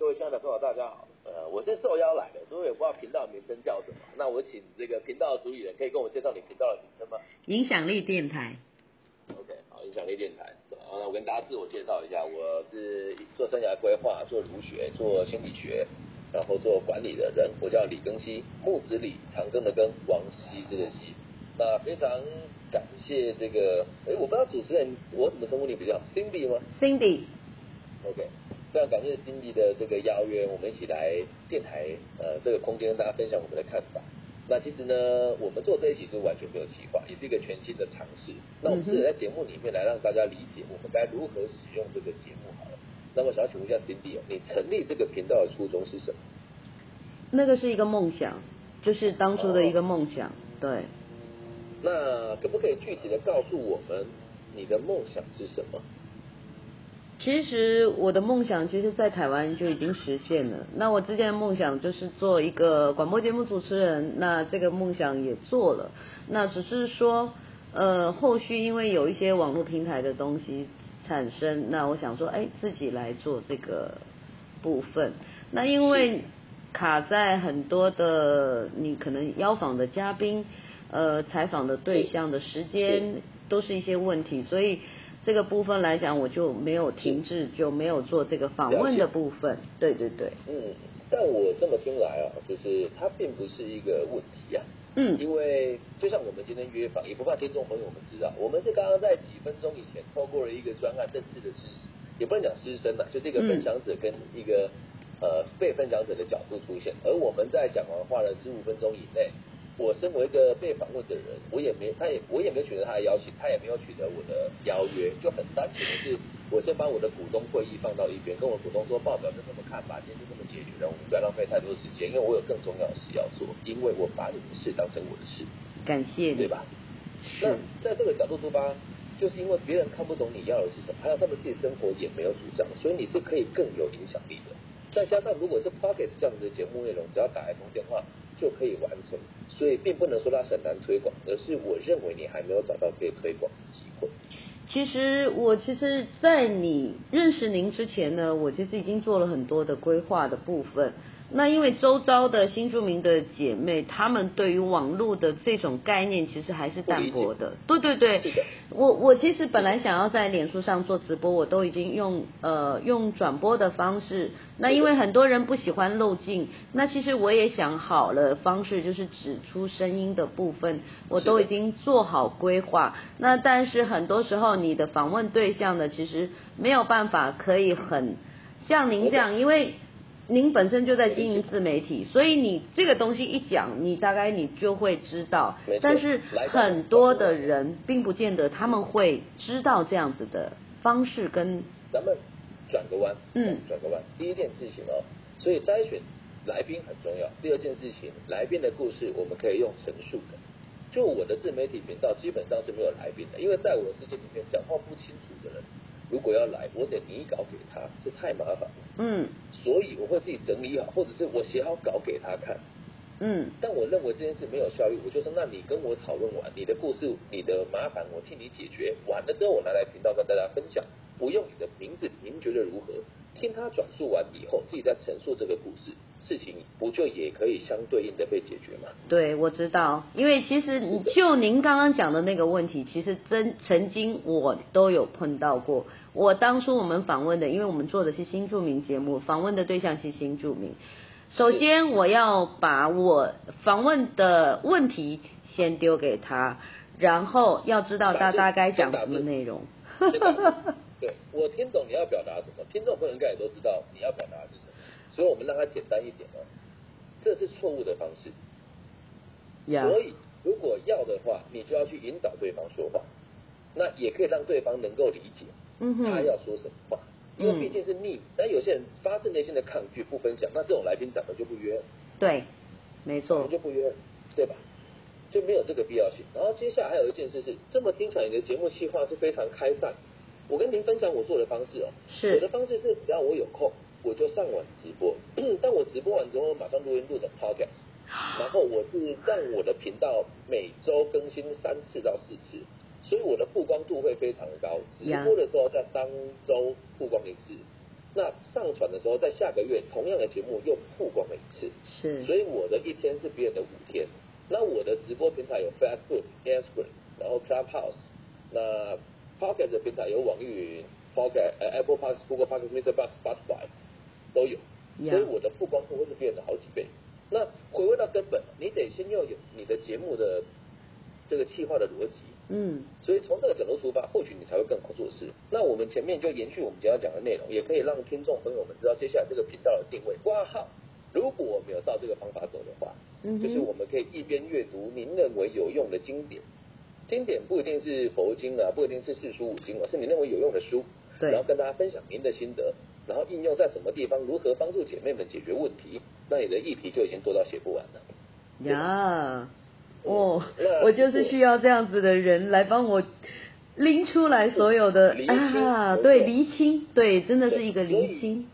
各位亲爱的朋友，大家好。呃，我是受邀来的，所以我也不知道频道名称叫什么。那我请这个频道的主理人可以跟我介绍你频道的名称吗？影响力电台。OK，好，影响力电台。好，那我跟大家自我介绍一下，我是做生涯规划、做儒学、做心理学，然后做管理的人。我叫李庚希，木子李，长庚的庚，王羲之的羲。那非常感谢这个，哎，我不知道主持人我怎么称呼你比较好，Cindy 吗？Cindy。OK。非常感谢 Cindy 的这个邀约，我们一起来电台呃这个空间跟大家分享我们的看法。那其实呢，我们做这一期是完全没有计划，也是一个全新的尝试。那我们试着在节目里面来让大家理解我们该如何使用这个节目好了。那么想要请问一下 Cindy，你成立这个频道的初衷是什么？那个是一个梦想，就是当初的一个梦想。哦、对。那可不可以具体的告诉我们你的梦想是什么？其实我的梦想，其实在台湾就已经实现了。那我之前的梦想就是做一个广播节目主持人，那这个梦想也做了。那只是说，呃，后续因为有一些网络平台的东西产生，那我想说，哎，自己来做这个部分。那因为卡在很多的你可能邀访的嘉宾，呃，采访的对象的时间都是一些问题，所以。这个部分来讲，我就没有停滞，就没有做这个访问的部分。对对对。嗯，但我这么听来啊，就是它并不是一个问题啊。嗯。因为就像我们今天约访，也不怕听众朋友们知道，我们是刚刚在几分钟以前透过了一个专案认识的师，也不能讲师生呐，就是一个分享者跟一个、嗯、呃被分享者的角度出现，而我们在讲完话的十五分钟以内。我身为一个被访问的人，我也没，他也，我也没有取得他的邀请，他也没有取得我的邀约，就很单纯的是，我先把我的股东会议放到一边，跟我股东说报表就这么看吧，今天就这么解决了，我们不要浪费太多时间，因为我有更重要的事要做，因为我把你的事当成我的事。感谢你，对吧？那在这个角度出发，就是因为别人看不懂你要的是什么，还有他们自己生活也没有主张，所以你是可以更有影响力的。再加上如果是 Pocket 这样子的节目内容，只要打一通电话。就可以完成，所以并不能说它很难推广，而是我认为你还没有找到可以推广的机会。其实我其实，在你认识您之前呢，我其实已经做了很多的规划的部分。那因为周遭的新住民的姐妹，她们对于网络的这种概念其实还是淡薄的。对对对，我我其实本来想要在脸书上做直播，我都已经用呃用转播的方式。那因为很多人不喜欢漏镜，那其实我也想好了方式，就是指出声音的部分，我都已经做好规划。那但是很多时候你的访问对象呢，其实没有办法可以很像您这样，因为。您本身就在经营自媒体，所以你这个东西一讲，你大概你就会知道。但是很多的人并不见得他们会知道这样子的方式跟。咱们转个弯，嗯，转个弯。第一件事情哦，所以筛选来宾很重要。第二件事情，来宾的故事我们可以用陈述的。就我的自媒体频道基本上是没有来宾的，因为在我的世界里面，讲话不清楚的人。如果要来，我得拟稿给他，这太麻烦了。嗯，所以我会自己整理好，或者是我写好稿给他看。嗯，但我认为这件事没有效率，我就说，那你跟我讨论完你的故事、你的麻烦，我替你解决完了之后，我拿来频道跟大家分享，不用你的名字，您觉得如何？听他转述完以后，自己再陈述这个故事，事情不就也可以相对应的被解决吗？对，我知道，因为其实就您刚刚讲的那个问题，其实真曾经我都有碰到过。我当初我们访问的，因为我们做的是新著名节目，访问的对象是新著名。首先，我要把我访问的问题先丢给他，然后要知道他大概讲什么内容。对，我听懂你要表达什么，听众朋友应该也都知道你要表达的是什么，所以我们让它简单一点哦。这是错误的方式。Yeah. 所以如果要的话，你就要去引导对方说话，那也可以让对方能够理解，他要说什么话，因为毕竟是匿名。但有些人发自内心的抗拒不分享，那这种来宾咱们就不约了。对，没错，我们就不约了，对吧？就没有这个必要性。然后接下来还有一件事是，这么听起来你的节目计划是非常开散。我跟您分享我做的方式哦，是我的方式是，只要我有空，我就上网直播。但我直播完之后，马上录音录成 podcast，然后我是让我的频道每周更新三次到四次，所以我的曝光度会非常的高。直播的时候在当周曝光一次，那上传的时候，在下个月同样的节目又曝光了一次，是，所以我的一天是别人的五天。那我的直播平台有 Facebook、Instagram，然后 Clubhouse，那 Podcast 的平台有网易云、Podcast、呃 Apple Podcast、Google Podcast、Mr. Box、Spotify 都有，所以我的曝光度会是别人的好几倍。那回归到根本，你得先要有你的节目的这个企划的逻辑。嗯，所以从这个角度出发，或许你才会更好做事。那我们前面就延续我们今天要讲的内容，也可以让听众朋友们知道接下来这个频道的定位。挂号，如果我没有照这个方法走的话，嗯，就是我们可以一边阅读您认为有用的经典，经典不一定是佛经啊，不一定是四书五经啊，是你认为有用的书，对，然后跟大家分享您的心得，然后应用在什么地方，如何帮助姐妹们解决问题，那你的议题就已经多到写不完了。呀。哦，我就是需要这样子的人来帮我拎出来所有的啊，对，厘清，对，真的是一个厘清。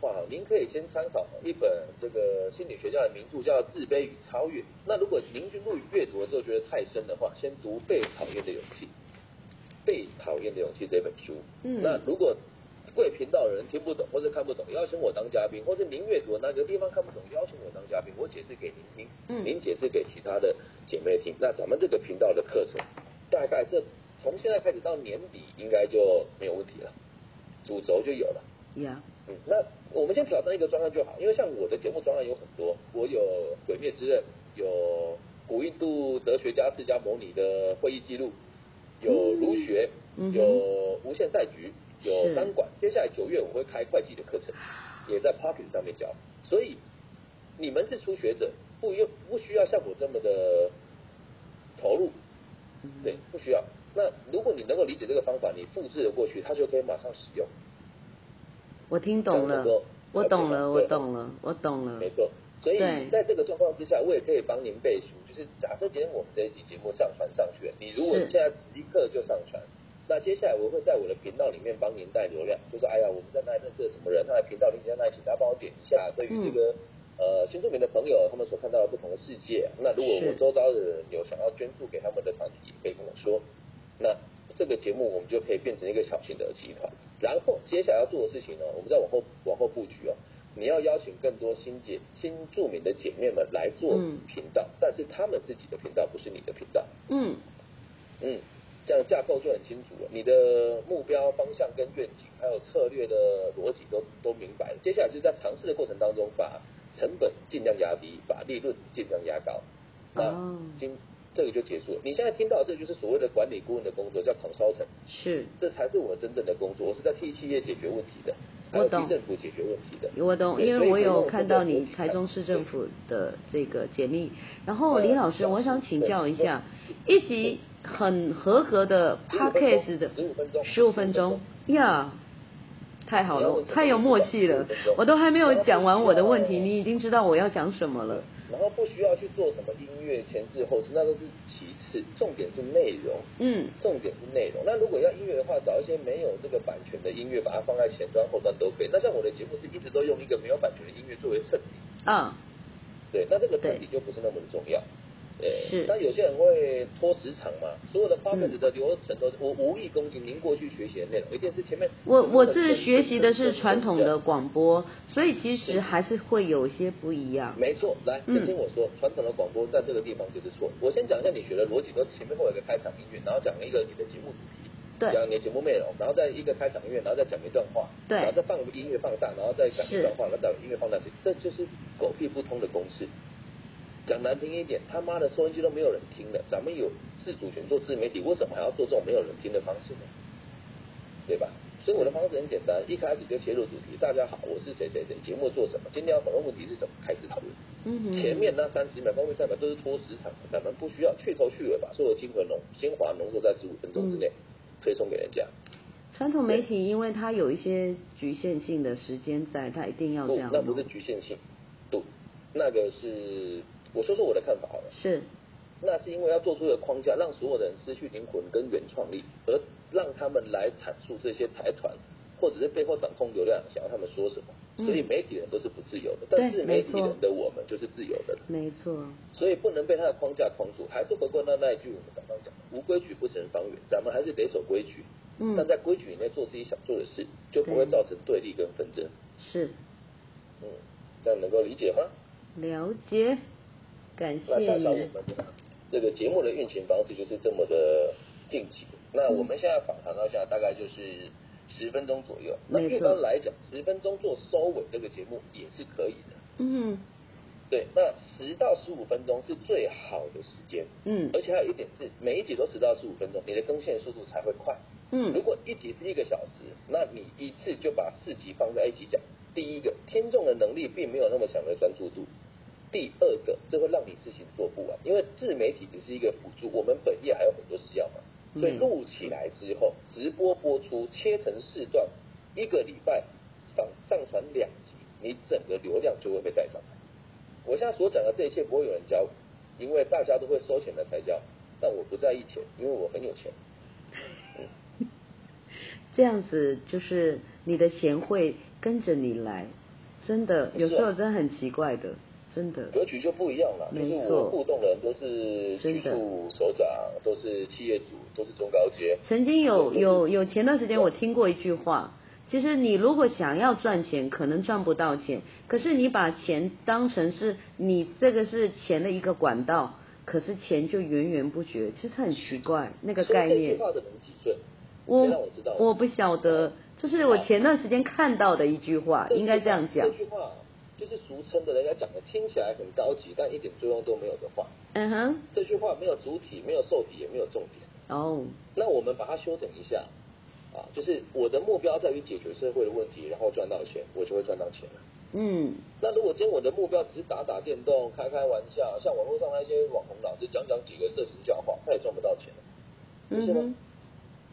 话，您可以先参考一本这个心理学家的名著，叫《自卑与超越》。那如果您入阅读了之后觉得太深的话，先读《被讨厌的勇气》。《被讨厌的勇气》这本书，嗯，那如果。贵频道的人听不懂或者看不懂，邀请我当嘉宾，或者您阅读哪个地方看不懂，邀请我当嘉宾，我解释给您听，嗯，您解释给其他的姐妹听。那咱们这个频道的课程，大概这从现在开始到年底应该就没有问题了，主轴就有了。呀，嗯，那我们先挑战一个专案就好，因为像我的节目专案有很多，我有《鬼灭之刃》，有古印度哲学家释迦牟尼的会议记录，有儒学，有无限赛局。有三馆，接下来九月我会开会计的课程，也在 Pocket 上面教。所以你们是初学者，不用不需要像我这么的投入，对，不需要。那如果你能够理解这个方法，你复制了过去，它就可以马上使用。我听懂了，我懂了，我懂了，我懂了。没错，所以在这个状况之下，我也可以帮您背书。就是假设今天我们这一集节目上传上去，你如果现在即刻就上传。那接下来我会在我的频道里面帮您带流量，就是哎呀，我们在那里认识了什么人，他的频道里在那里，请大家帮我点一下。对于这个、嗯、呃新住民的朋友，他们所看到的不同的世界，那如果我周遭的人有想要捐助给他们的团体，也可以跟我说。那这个节目我们就可以变成一个小型的集团。然后接下来要做的事情呢，我们再往后往后布局哦。你要邀请更多新姐新著名的姐妹们来做频道，嗯、但是他们自己的频道不是你的频道。嗯嗯。这样架构就很清楚了，你的目标方向跟愿景，还有策略的逻辑都都明白了。接下来就是在尝试的过程当中，把成本尽量压低，把利润尽量压高。那今这个就结束了。你现在听到的这就是所谓的管理顾问的工作，叫 consultant。是，这才是我真正的工作。我是在替企业解决问题的，还有替政府解决问题的。我懂，因为我有看到你台中市政府的这个简历。然后李老师，我想请教一下，一集。很合格的 podcast 的十五分钟，十五分钟呀，太好了，太有默契了，我都还没有讲完我的问题，你已经知道我要讲什么了。然后不需要去做什么音乐前置后置，那都是其次，重点是内容。嗯，重点是内容。那如果要音乐的话，找一些没有这个版权的音乐，把它放在前端后端都可以。那像我的节目是一直都用一个没有版权的音乐作为衬底。嗯，对，那这个衬底就不是那么的重要。对，是。那有些人会拖时长嘛？所有的 podcast 的流程都是，我无意攻击您过去学习的内容，一定是前面。我我是学习的是传统的广播，所以其实还是会有一些不一样。没错，来，先听我说，传统的广播在这个地方就是错。我先讲一下你学的逻辑，都是前面会有一个开场音乐，然后讲一个你的节目主题，对，讲你的节目内容，然后再一个开场音乐，然后再讲一段话，对，然后再放个音乐放大，然后再讲一段话，然后再音乐放大，这就是狗屁不通的公式。讲难听一点，他妈的收音机都没有人听的，咱们有自主权做自媒体，为什么还要做这种没有人听的方式呢？对吧？所以我的方式很简单，一开始就切入主题。大家好，我是谁谁谁，节目做什么？今天要讨论问题是什么？开始讨论。嗯。前面那三十秒、后面三十秒都是拖时长，咱们不需要去头去尾，把所有精华浓精华浓缩在十五分钟之内，推送给人家。传统媒体因为它有一些局限性的时间在，它一定要这样。不，那不是局限性，不，那个是。我说说我的看法好了，是，那是因为要做出一个框架，让所有的人失去灵魂跟原创力，而让他们来阐述这些财团或者是背后掌控流量，想要他们说什么。嗯、所以媒体人都是不自由的，但是媒体人的我们就是自由的。没错。所以不能被他的框架框住，还是回归到那一句我们刚刚讲的：无规矩不成方圆。咱们还是得守规矩，嗯，但在规矩里面做自己想做的事，就不会造成对立跟纷争。是，嗯，这样能够理解吗？了解，感谢。那想想我们这个节目的运行方式就是这么的近期。那我们现在访谈到现在大概就是十分钟左右。那一般来讲，十分钟做收尾这个节目也是可以的。嗯。对，那十到十五分钟是最好的时间。嗯。而且还有一点是，每一集都十到十五分钟，你的更新速度才会快。嗯。如果一集是一个小时，那你一次就把四集放在一起讲。第一个，听众的能力并没有那么强的专注度。第二个，这会让你事情做不完，因为自媒体只是一个辅助，我们本业还有很多事要忙。所以录起来之后，直播播出，切成四段，一个礼拜上上传两集，你整个流量就会被带上来。我现在所讲的这一切不会有人教，因为大家都会收钱的才教，但我不在意钱，因为我很有钱。嗯、这样子就是你的钱会跟着你来，真的有时候真的很奇怪的。真的格局就不一样了，就是我互动的人都是局处首长，都是企业主，都是中高阶。曾经有有有前段时间我听过一句话，其实你如果想要赚钱，可能赚不到钱，可是你把钱当成是你这个是钱的一个管道，可是钱就源源不绝，其实很奇怪那个概念。说这句话的人几岁？我让我知道。我不晓得，这是我前段时间看到的一句话，应该这样讲。这句话。就是俗称的，人家讲的听起来很高级，但一点作用都没有的话。嗯哼，这句话没有主体，没有受体，也没有重点。哦，那我们把它修整一下啊，就是我的目标在于解决社会的问题，然后赚到钱，我就会赚到钱了。嗯，那如果今天我的目标只是打打电动、开开玩笑，像网络上那些网红老师讲讲几个色情笑话，他也赚不到钱是吗？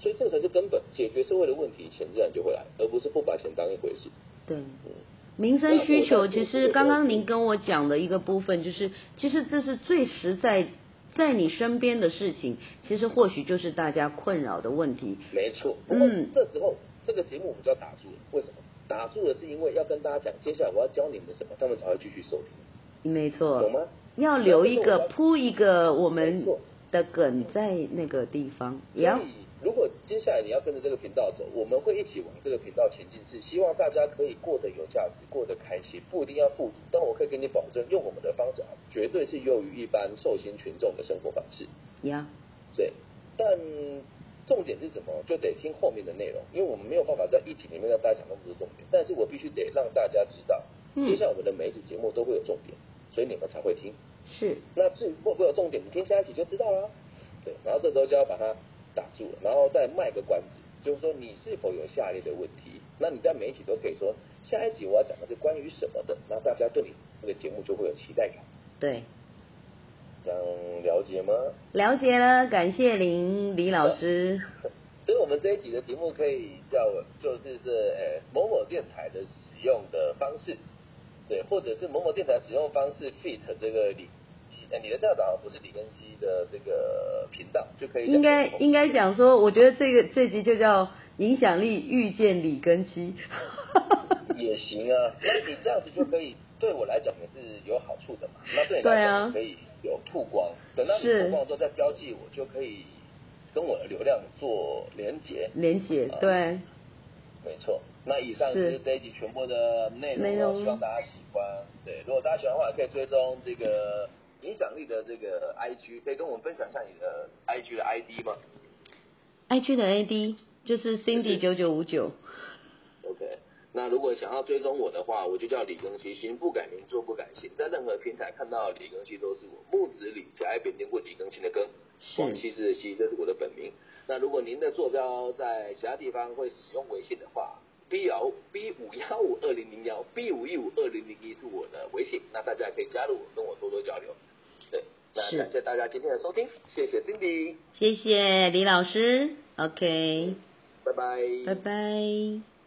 所以这才是根本，解决社会的问题，钱自然就会来，而不是不把钱当一回事。对，嗯。民生需求，其实刚刚您跟我讲的一个部分，就是其实这是最实在在你身边的事情，其实或许就是大家困扰的问题。没错，嗯，这时候这个节目我们就要打住了。为什么？打住了是因为要跟大家讲，接下来我要教你们什么，他们才会继续收听。没错，懂吗？要留一个铺一个我们的梗在那个地方，也要。接下来你要跟着这个频道走，我们会一起往这个频道前进，是希望大家可以过得有价值，过得开心，不一定要富足，但我可以给你保证，用我们的方式啊，绝对是优于一般受薪群众的生活方式。呀、yeah.，对，但重点是什么？就得听后面的内容，因为我们没有办法在一集里面让大家讲那么多重点，但是我必须得让大家知道，接下来我们的每一集节目都会有重点，所以你们才会听。是，那至于会不会有重点，你听下一集就知道了。对，然后这时候就要把它。打住了，然后再卖个关子，就是说你是否有下列的问题？那你在每一集都可以说，下一集我要讲的是关于什么的，那大家对你这个节目就会有期待感。对，这样了解吗？了解了，感谢林，李老师。所以我们这一集的题目可以叫，就是是呃某某电台的使用的方式，对，或者是某某电台使用方式 fit 这个理。哎，你的教导不是李根熙的这个频道就可以？应该应该讲说，我觉得这个这集就叫影响力遇见李根熙。也行啊，那你这样子就可以对我来讲也是有好处的嘛。那对你来讲可以有曝光，等到你曝光之后再标记我，就可以跟我的流量做连接。连接，对。嗯、没错，那以上就是这一集全部的内容，内容，希望大家喜欢。对，如果大家喜欢的话，可以追踪这个。影响力的这个 IG，可以跟我们分享一下你的 IG 的 ID 吗？IG 的 ID 就是 Cindy 九九五九。OK，那如果想要追踪我的话，我就叫李更新，行不改名，坐不改姓，在任何平台看到李更新都是我，木子李，甲乙丙丁过几更新的更，广西式的西，这是我的本名。那如果您的坐标在其他地方会使用微信的话，B 幺 B 五幺五二零零幺 B 五一五二零零一是我的微信，那大家可以加入我，跟我多多交流。对，那感谢大家今天的收听，谢谢 Cindy，谢谢李老师，OK，拜拜，拜拜。